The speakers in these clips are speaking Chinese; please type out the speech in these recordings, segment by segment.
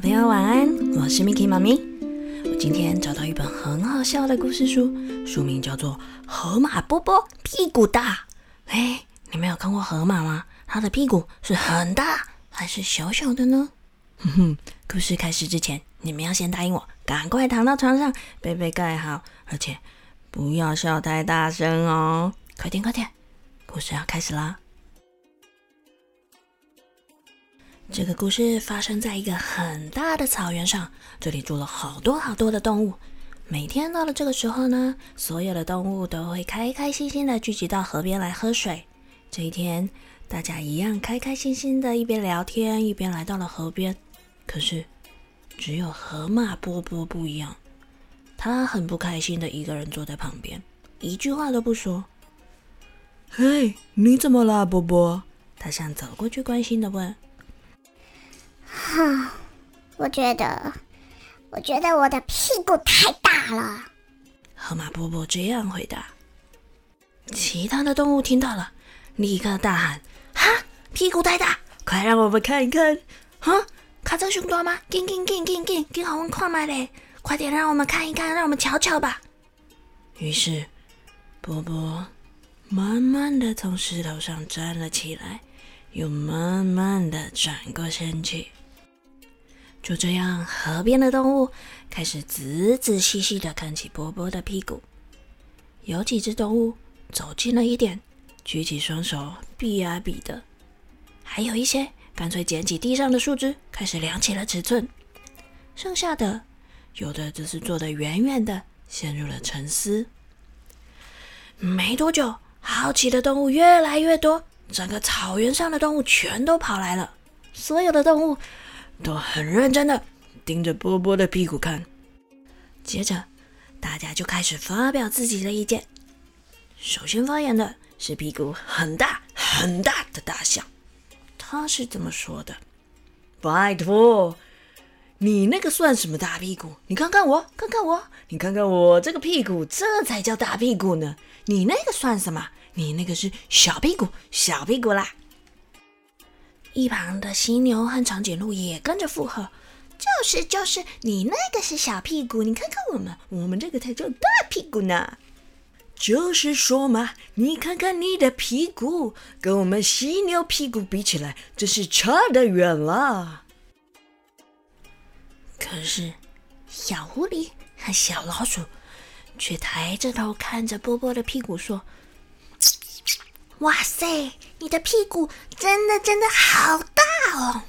小朋友晚安，我是 Miki 妈咪。我今天找到一本很好笑的故事书，书名叫做《河马波波屁股大》。哎，你们有看过河马吗？它的屁股是很大还是小小的呢？哼哼，故事开始之前，你们要先答应我，赶快躺到床上，被被盖好，而且不要笑太大声哦。快点，快点，故事要开始啦！这个故事发生在一个很大的草原上，这里住了好多好多的动物。每天到了这个时候呢，所有的动物都会开开心心的聚集到河边来喝水。这一天，大家一样开开心心的，一边聊天一边来到了河边。可是，只有河马波波不一样，他很不开心的一个人坐在旁边，一句话都不说。嘿，你怎么了，波波？他想走过去关心的问。哈，我觉得，我觉得我的屁股太大了。河马波波这样回答。其他的动物听到了，立刻大喊：“哈，屁股太大，快让我们看一看！哈，卡车熊多吗？紧紧紧紧紧，紧好温快买嘞！快点让我们看一看，让我们瞧瞧吧。”于是，波波慢慢的从石头上站了起来，又慢慢的转过身去。就这样，河边的动物开始仔仔细细的看起波波的屁股。有几只动物走近了一点，举起双手比啊比的；还有一些干脆捡起地上的树枝，开始量起了尺寸。剩下的，有的只是坐得远远的，陷入了沉思。没多久，好奇的动物越来越多，整个草原上的动物全都跑来了。所有的动物。都很认真的盯着波波的屁股看，接着大家就开始发表自己的意见。首先发言的是屁股很大很大的大象，他是这么说的：“拜托，你那个算什么大屁股？你看看我，看看我，你看看我这个屁股，这才叫大屁股呢！你那个算什么？你那个是小屁股，小屁股啦！”一旁的犀牛和长颈鹿也跟着附和：“就是就是，你那个是小屁股，你看看我们，我们这个才叫大屁股呢。”就是说嘛，你看看你的屁股，跟我们犀牛屁股比起来，真是差得远了。可是，小狐狸和小老鼠却抬着头看着波波的屁股说。哇塞，你的屁股真的真的好大哦！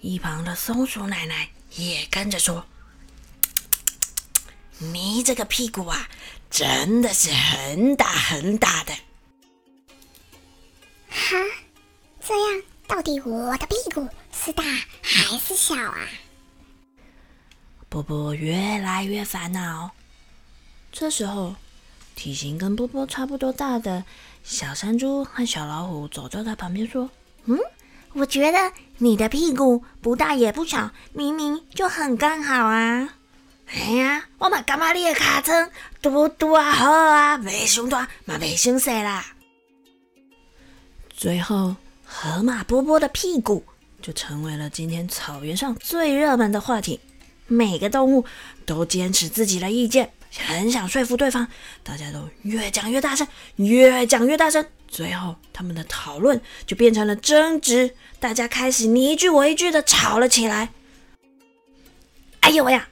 一旁的松鼠奶奶也跟着说：“你这个屁股啊，真的是很大很大的。”哈，这样到底我的屁股是大还是小啊？波波越来越烦恼。这时候。体型跟波波差不多大的小山猪和小老虎走到他旁边说：“嗯，我觉得你的屁股不大也不小，明明就很刚好啊！哎呀，我嘛干嘛你的卡层多多啊好啊，没胸大嘛没胸细啦。”最后，河马波波的屁股就成为了今天草原上最热门的话题，每个动物都坚持自己的意见。很想说服对方，大家都越讲越大声，越讲越大声，最后他们的讨论就变成了争执，大家开始你一句我一句的吵了起来。哎呦喂呀！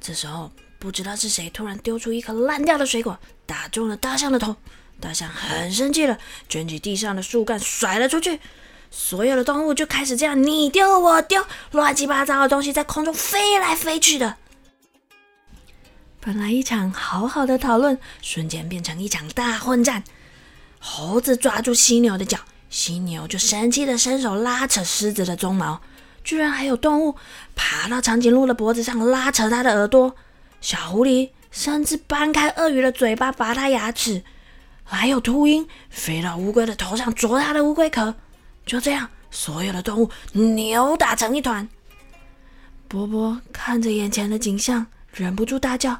这时候不知道是谁突然丢出一颗烂掉的水果，打中了大象的头，大象很生气了，卷起地上的树干甩了出去，所有的动物就开始这样你丢我丢，乱七八糟的东西在空中飞来飞去的。本来一场好好的讨论，瞬间变成一场大混战。猴子抓住犀牛的脚，犀牛就生气的伸手拉扯狮子的鬃毛。居然还有动物爬到长颈鹿的脖子上拉扯它的耳朵。小狐狸甚至掰开鳄鱼的嘴巴拔它牙齿。还有秃鹰飞到乌龟的头上啄它的乌龟壳。就这样，所有的动物扭打成一团。波波看着眼前的景象。忍不住大叫：“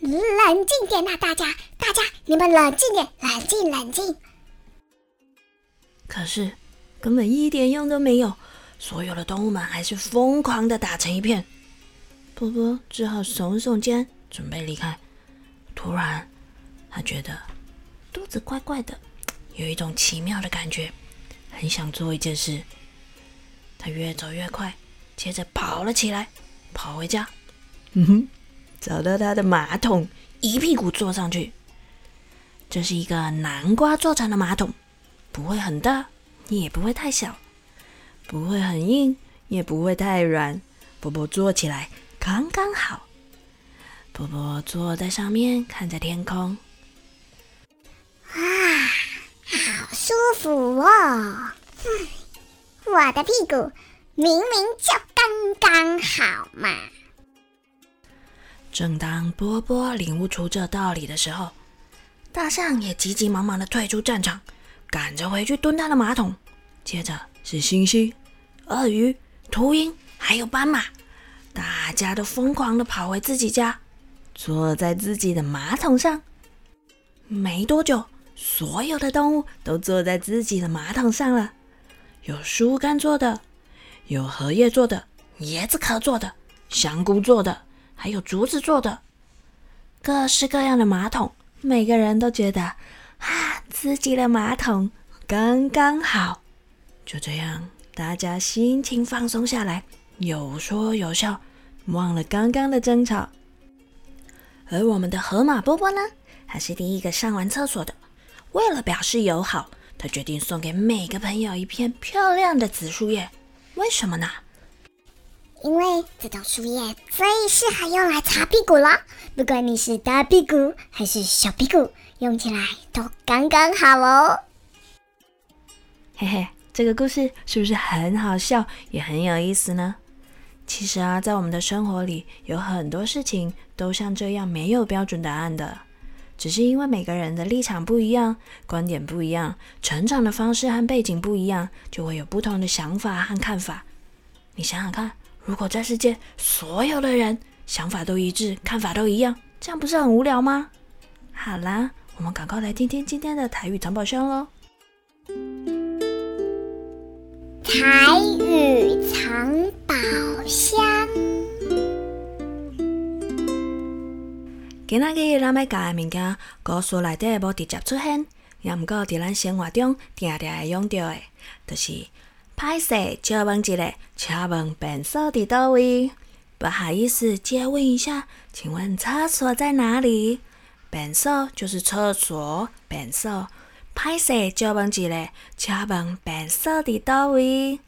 冷静点呐，大家，大家，你们冷静点，冷静，冷静。”可是根本一点用都没有。所有的动物们还是疯狂的打成一片。波波只好耸耸肩，准备离开。突然，他觉得肚子怪怪的，有一种奇妙的感觉，很想做一件事。他越走越快，接着跑了起来，跑回家。嗯哼，找到他的马桶，一屁股坐上去。这是一个南瓜做成的马桶，不会很大，也不会太小，不会很硬，也不会太软。波波坐起来刚刚好。波波坐在上面，看着天空。哇，好舒服哦！我的屁股明明就刚刚好嘛。正当波波领悟出这道理的时候，大象也急急忙忙的退出战场，赶着回去蹲他的马桶。接着是猩猩、鳄鱼、秃鹰，还有斑马，大家都疯狂的跑回自己家，坐在自己的马桶上。没多久，所有的动物都坐在自己的马桶上了，有树干做的，有荷叶做的，椰子壳做的，香菇做的，还有竹子做的，各式各样的马桶。每个人都觉得，啊，自己的马桶刚刚好。就这样，大家心情放松下来，有说有笑，忘了刚刚的争吵。而我们的河马波波呢，他是第一个上完厕所的。为了表示友好，他决定送给每个朋友一片漂亮的紫树叶。为什么呢？因为这种树叶最适合用来擦屁股了。不管你是大屁股还是小屁股，用起来都刚刚好哦。嘿嘿，这个故事是不是很好笑，也很有意思呢？其实啊，在我们的生活里，有很多事情都像这样没有标准答案的，只是因为每个人的立场不一样，观点不一样，成长的方式和背景不一样，就会有不同的想法和看法。你想想看。如果这世界所有的人想法都一致，看法都一样，这样不是很无聊吗？好啦，我们赶快来听听今天的台语藏宝箱喽！台语藏宝箱。今仔日咱要教的物件，故事内底无直接出现，也毋过伫咱生活中定定会用到的，就是歹势，借问一下，请问便所伫倒位？不好意思，借问一下，请问厕所在哪里？便所就是厕所，便所。歹势，借问一下，请问便所伫倒位？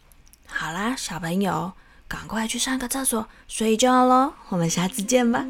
好啦，小朋友，赶快去上个厕所睡觉喽！我们下次见吧。